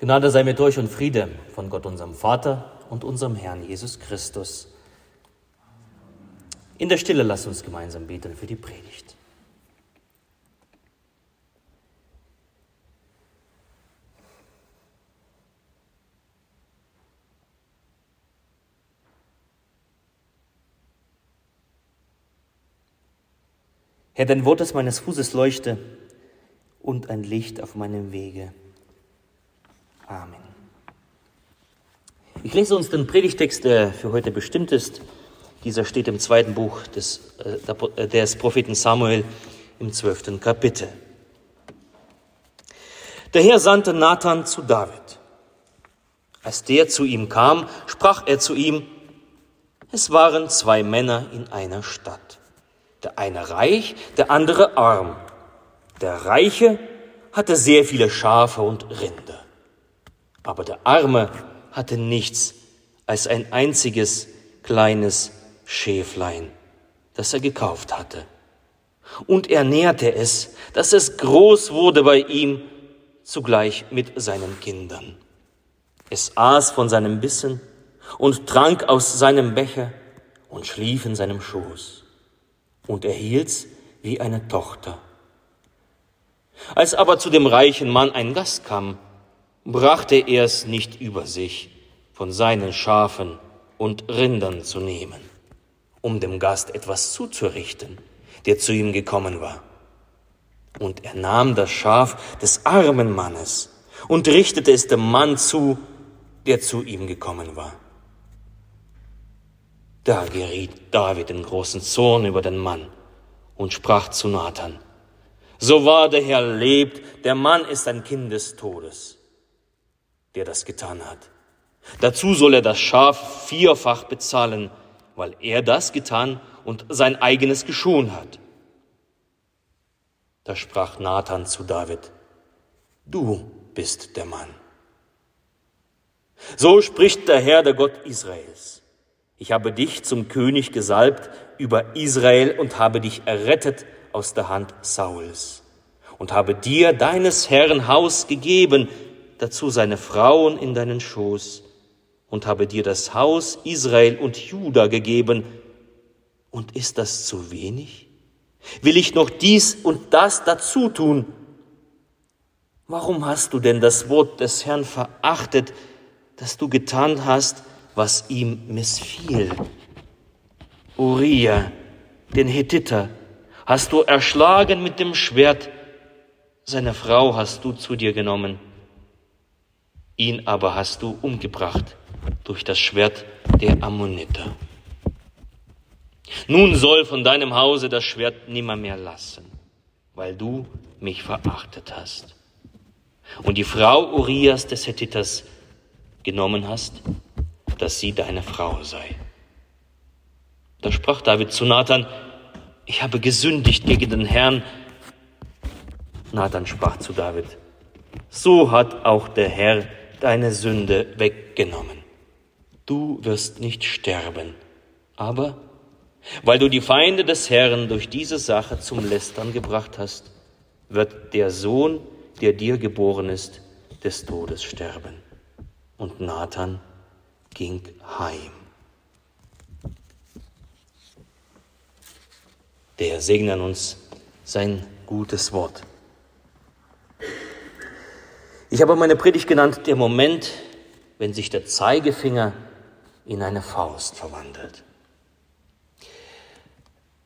Gnade sei mit euch und Friede von Gott, unserem Vater und unserem Herrn Jesus Christus. In der Stille lasst uns gemeinsam beten für die Predigt. Herr, dein Wort ist meines Fußes Leuchte und ein Licht auf meinem Wege. Amen. Ich lese uns den Predigtext, der für heute bestimmt ist. Dieser steht im zweiten Buch des, äh, des Propheten Samuel im zwölften Kapitel. Der Herr sandte Nathan zu David. Als der zu ihm kam, sprach er zu ihm, es waren zwei Männer in einer Stadt. Der eine reich, der andere arm. Der Reiche hatte sehr viele Schafe und Rinder aber der Arme hatte nichts als ein einziges kleines Schäflein, das er gekauft hatte. Und er nährte es, dass es groß wurde bei ihm, zugleich mit seinen Kindern. Es aß von seinem Bissen und trank aus seinem Becher und schlief in seinem Schoß. Und er hielt's wie eine Tochter. Als aber zu dem reichen Mann ein Gast kam, brachte er es nicht über sich, von seinen Schafen und Rindern zu nehmen, um dem Gast etwas zuzurichten, der zu ihm gekommen war. Und er nahm das Schaf des armen Mannes und richtete es dem Mann zu, der zu ihm gekommen war. Da geriet David in großen Zorn über den Mann und sprach zu Nathan, so wahr der Herr lebt, der Mann ist ein Kind des Todes der das getan hat. Dazu soll er das Schaf vierfach bezahlen, weil er das getan und sein eigenes geschont hat. Da sprach Nathan zu David, du bist der Mann. So spricht der Herr, der Gott Israels. Ich habe dich zum König gesalbt über Israel und habe dich errettet aus der Hand Sauls und habe dir deines Herrn Haus gegeben, dazu seine Frauen in deinen Schoß und habe dir das Haus Israel und Juda gegeben. Und ist das zu wenig? Will ich noch dies und das dazu tun? Warum hast du denn das Wort des Herrn verachtet, dass du getan hast, was ihm missfiel? Uriah, den Hethiter, hast du erschlagen mit dem Schwert, seine Frau hast du zu dir genommen ihn aber hast du umgebracht durch das Schwert der Ammoniter. Nun soll von deinem Hause das Schwert nimmermehr lassen, weil du mich verachtet hast und die Frau Urias des Hethiters genommen hast, dass sie deine Frau sei. Da sprach David zu Nathan, ich habe gesündigt gegen den Herrn. Nathan sprach zu David, so hat auch der Herr deine Sünde weggenommen. Du wirst nicht sterben, aber weil du die Feinde des Herrn durch diese Sache zum Lästern gebracht hast, wird der Sohn, der dir geboren ist, des Todes sterben. Und Nathan ging heim. Der segne uns sein gutes Wort. Ich habe meine Predigt genannt, der Moment, wenn sich der Zeigefinger in eine Faust verwandelt.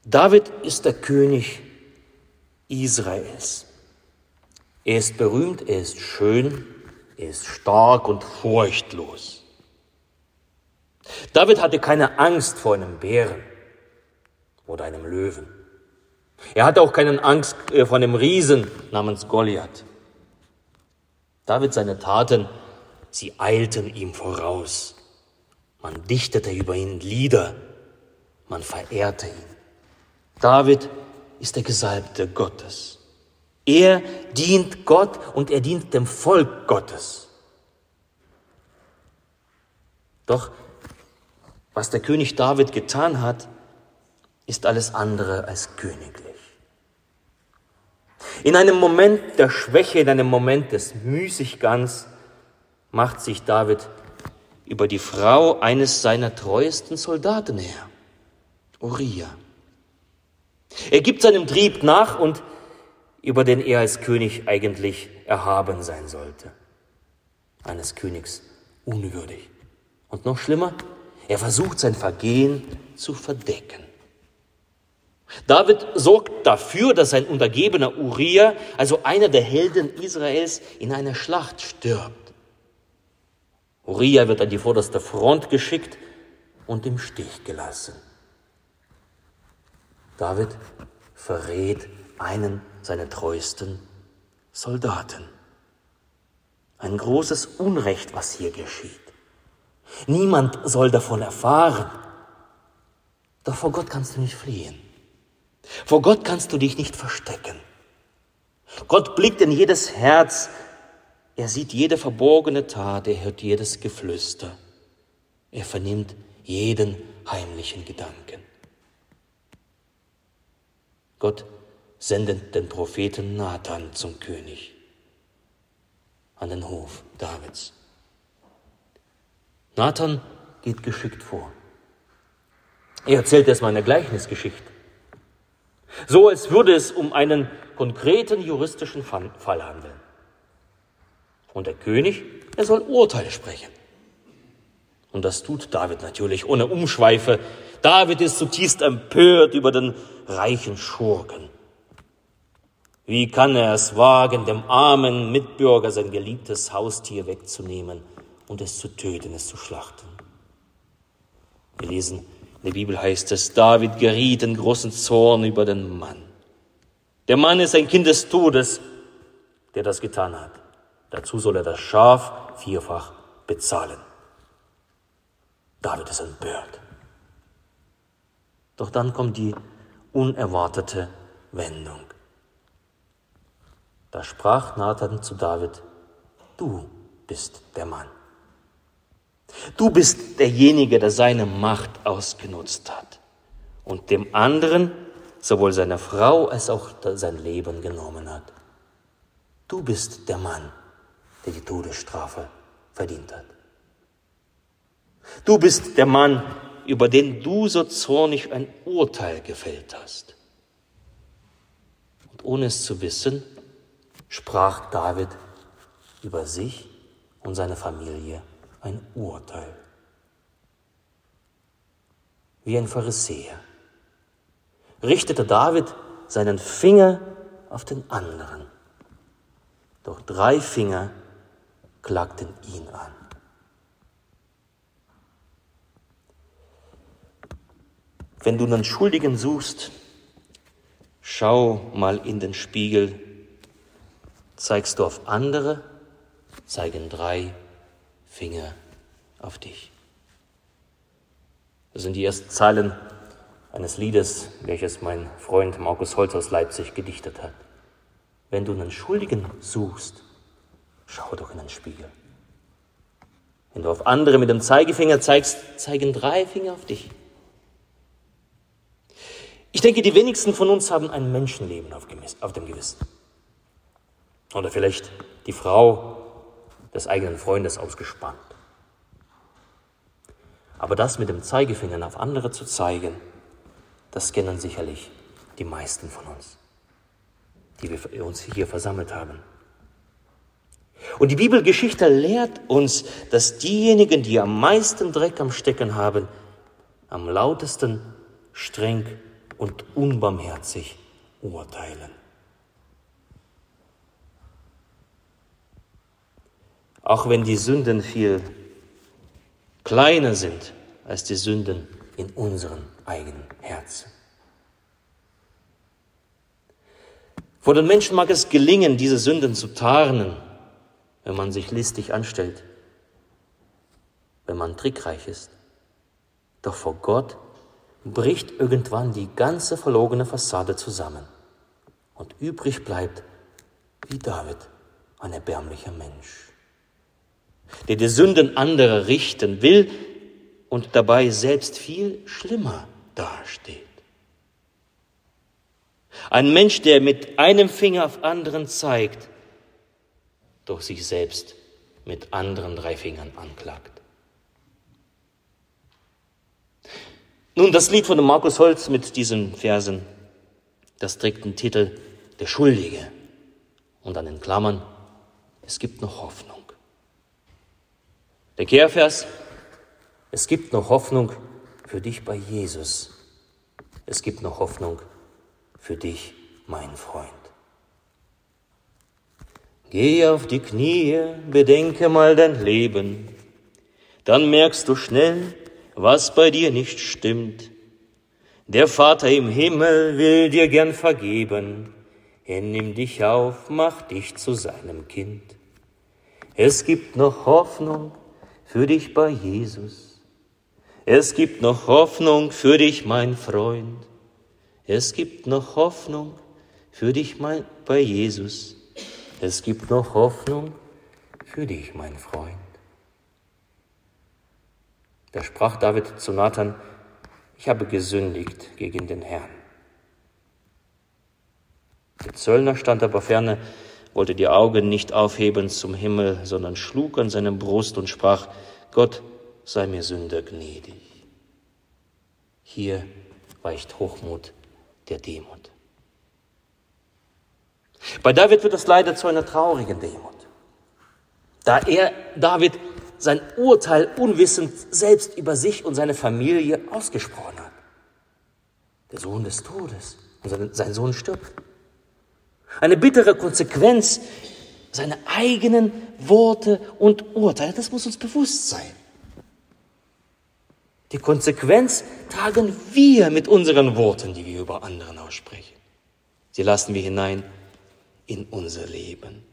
David ist der König Israels. Er ist berühmt, er ist schön, er ist stark und furchtlos. David hatte keine Angst vor einem Bären oder einem Löwen. Er hatte auch keine Angst äh, vor einem Riesen namens Goliath. David seine Taten, sie eilten ihm voraus. Man dichtete über ihn Lieder, man verehrte ihn. David ist der Gesalbte Gottes. Er dient Gott und er dient dem Volk Gottes. Doch was der König David getan hat, ist alles andere als königlich. In einem Moment der Schwäche, in einem Moment des Müßiggangs macht sich David über die Frau eines seiner treuesten Soldaten her, Uriah. Er gibt seinem Trieb nach und über den er als König eigentlich erhaben sein sollte. Eines Königs unwürdig. Und noch schlimmer, er versucht sein Vergehen zu verdecken. David sorgt dafür, dass sein Untergebener Uriah, also einer der Helden Israels, in einer Schlacht stirbt. Uriah wird an die vorderste Front geschickt und im Stich gelassen. David verrät einen seiner treuesten Soldaten. Ein großes Unrecht, was hier geschieht. Niemand soll davon erfahren. Doch vor Gott kannst du nicht fliehen. Vor Gott kannst du dich nicht verstecken. Gott blickt in jedes Herz, er sieht jede verborgene Tat, er hört jedes Geflüster, er vernimmt jeden heimlichen Gedanken. Gott sendet den Propheten Nathan zum König an den Hof Davids. Nathan geht geschickt vor. Er erzählt erstmal eine Gleichnisgeschichte. So als würde es um einen konkreten juristischen Fall handeln. Und der König, er soll Urteile sprechen. Und das tut David natürlich ohne Umschweife. David ist zutiefst empört über den reichen Schurken. Wie kann er es wagen, dem armen Mitbürger sein geliebtes Haustier wegzunehmen und es zu töten, es zu schlachten? Wir lesen in der Bibel heißt es, David geriet in großen Zorn über den Mann. Der Mann ist ein Kind des Todes, der das getan hat. Dazu soll er das Schaf vierfach bezahlen. David ist empört. Doch dann kommt die unerwartete Wendung. Da sprach Nathan zu David, du bist der Mann. Du bist derjenige, der seine Macht ausgenutzt hat und dem anderen sowohl seine Frau als auch sein Leben genommen hat. Du bist der Mann, der die Todesstrafe verdient hat. Du bist der Mann, über den du so zornig ein Urteil gefällt hast. Und ohne es zu wissen, sprach David über sich und seine Familie ein Urteil. Wie ein Pharisäer richtete David seinen Finger auf den anderen. Doch drei Finger klagten ihn an. Wenn du einen Schuldigen suchst, schau mal in den Spiegel. Zeigst du auf andere, zeigen drei Finger auf dich. Das sind die ersten Zeilen eines Liedes, welches mein Freund Markus Holz aus Leipzig gedichtet hat. Wenn du einen Schuldigen suchst, schau doch in den Spiegel. Wenn du auf andere mit dem Zeigefinger zeigst, zeigen drei Finger auf dich. Ich denke, die wenigsten von uns haben ein Menschenleben auf, dem Gewissen. Oder vielleicht die Frau des eigenen Freundes ausgespannt. Aber das mit dem Zeigefinger auf andere zu zeigen, das kennen sicherlich die meisten von uns, die wir uns hier versammelt haben. Und die Bibelgeschichte lehrt uns, dass diejenigen, die am meisten Dreck am Stecken haben, am lautesten, streng und unbarmherzig urteilen. Auch wenn die Sünden viel kleiner sind als die Sünden in unseren eigenen Herzen. Vor den Menschen mag es gelingen, diese Sünden zu tarnen, wenn man sich listig anstellt, wenn man trickreich ist. Doch vor Gott bricht irgendwann die ganze verlogene Fassade zusammen und übrig bleibt, wie David, ein erbärmlicher Mensch der die Sünden anderer richten will und dabei selbst viel schlimmer dasteht. Ein Mensch, der mit einem Finger auf anderen zeigt, doch sich selbst mit anderen drei Fingern anklagt. Nun, das Lied von dem Markus Holz mit diesen Versen, das trägt den Titel Der Schuldige und an den Klammern, es gibt noch Hoffnung. Der Kehrvers, es gibt noch Hoffnung für dich bei Jesus. Es gibt noch Hoffnung für dich, mein Freund. Geh auf die Knie, bedenke mal dein Leben, dann merkst du schnell, was bei dir nicht stimmt. Der Vater im Himmel will dir gern vergeben, er nimmt dich auf, macht dich zu seinem Kind. Es gibt noch Hoffnung für dich bei Jesus. Es gibt noch Hoffnung für dich, mein Freund. Es gibt noch Hoffnung für dich mein, bei Jesus. Es gibt noch Hoffnung für dich, mein Freund. Da sprach David zu Nathan, ich habe gesündigt gegen den Herrn. Der Zöllner stand aber ferne, wollte die Augen nicht aufheben zum Himmel, sondern schlug an seine Brust und sprach, Gott sei mir Sünder gnädig. Hier weicht Hochmut der Demut. Bei David wird es leider zu einer traurigen Demut, da er, David, sein Urteil unwissend selbst über sich und seine Familie ausgesprochen hat. Der Sohn des Todes und sein Sohn stirbt. Eine bittere Konsequenz seiner eigenen Worte und Urteile, das muss uns bewusst sein. Die Konsequenz tragen wir mit unseren Worten, die wir über anderen aussprechen. Sie lassen wir hinein in unser Leben.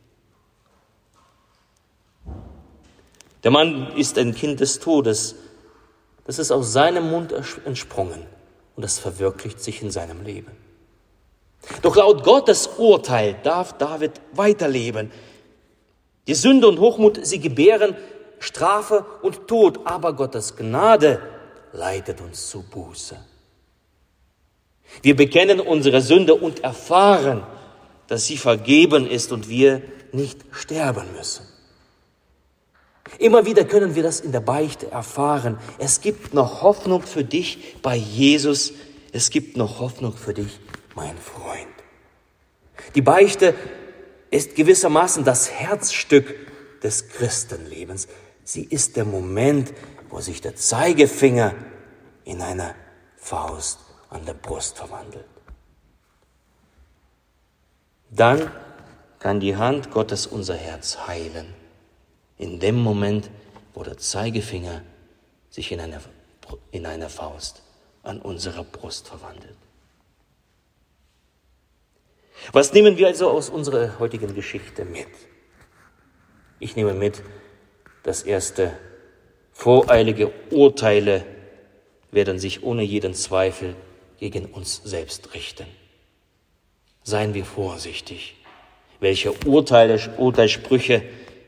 Der Mann ist ein Kind des Todes. Das ist aus seinem Mund entsprungen und das verwirklicht sich in seinem Leben. Doch laut Gottes Urteil darf David weiterleben. Die Sünde und Hochmut, sie gebären Strafe und Tod, aber Gottes Gnade leitet uns zu Buße. Wir bekennen unsere Sünde und erfahren, dass sie vergeben ist und wir nicht sterben müssen. Immer wieder können wir das in der Beichte erfahren. Es gibt noch Hoffnung für dich bei Jesus. Es gibt noch Hoffnung für dich, mein Freund. Die Beichte ist gewissermaßen das Herzstück des Christenlebens. Sie ist der Moment, wo sich der Zeigefinger in eine Faust an der Brust verwandelt. Dann kann die Hand Gottes unser Herz heilen. In dem Moment, wo der Zeigefinger sich in eine, in eine Faust an unserer Brust verwandelt. Was nehmen wir also aus unserer heutigen Geschichte mit? Ich nehme mit, das erste Voreilige Urteile werden sich ohne jeden Zweifel gegen uns selbst richten. Seien wir vorsichtig, welche Urteile, Urteilssprüche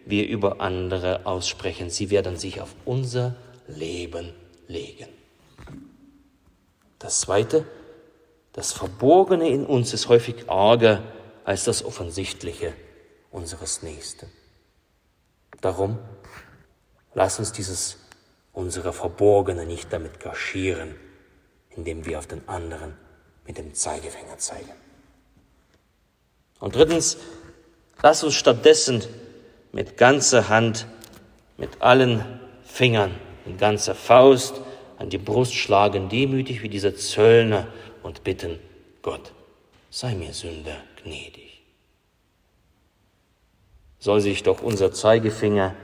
wir über andere aussprechen. Sie werden sich auf unser Leben legen. Das Zweite, das Verborgene in uns ist häufig arger als das Offensichtliche unseres Nächsten. Darum lass uns dieses unsere Verborgene nicht damit kaschieren, indem wir auf den anderen mit dem Zeigefinger zeigen. Und drittens, lass uns stattdessen mit ganzer Hand, mit allen Fingern, in ganzer Faust an die Brust schlagen, demütig wie dieser Zöllner und bitten, Gott, sei mir Sünder gnädig. Soll sich doch unser Zeigefinger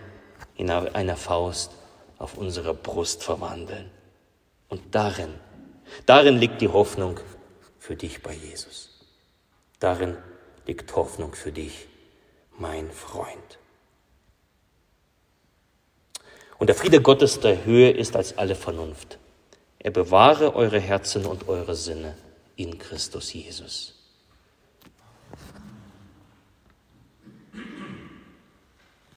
in einer Faust auf unserer Brust verwandeln. Und darin, darin liegt die Hoffnung für dich bei Jesus. Darin liegt Hoffnung für dich, mein Freund. Und der Friede Gottes der Höhe ist als alle Vernunft. Er bewahre eure Herzen und eure Sinne in Christus Jesus.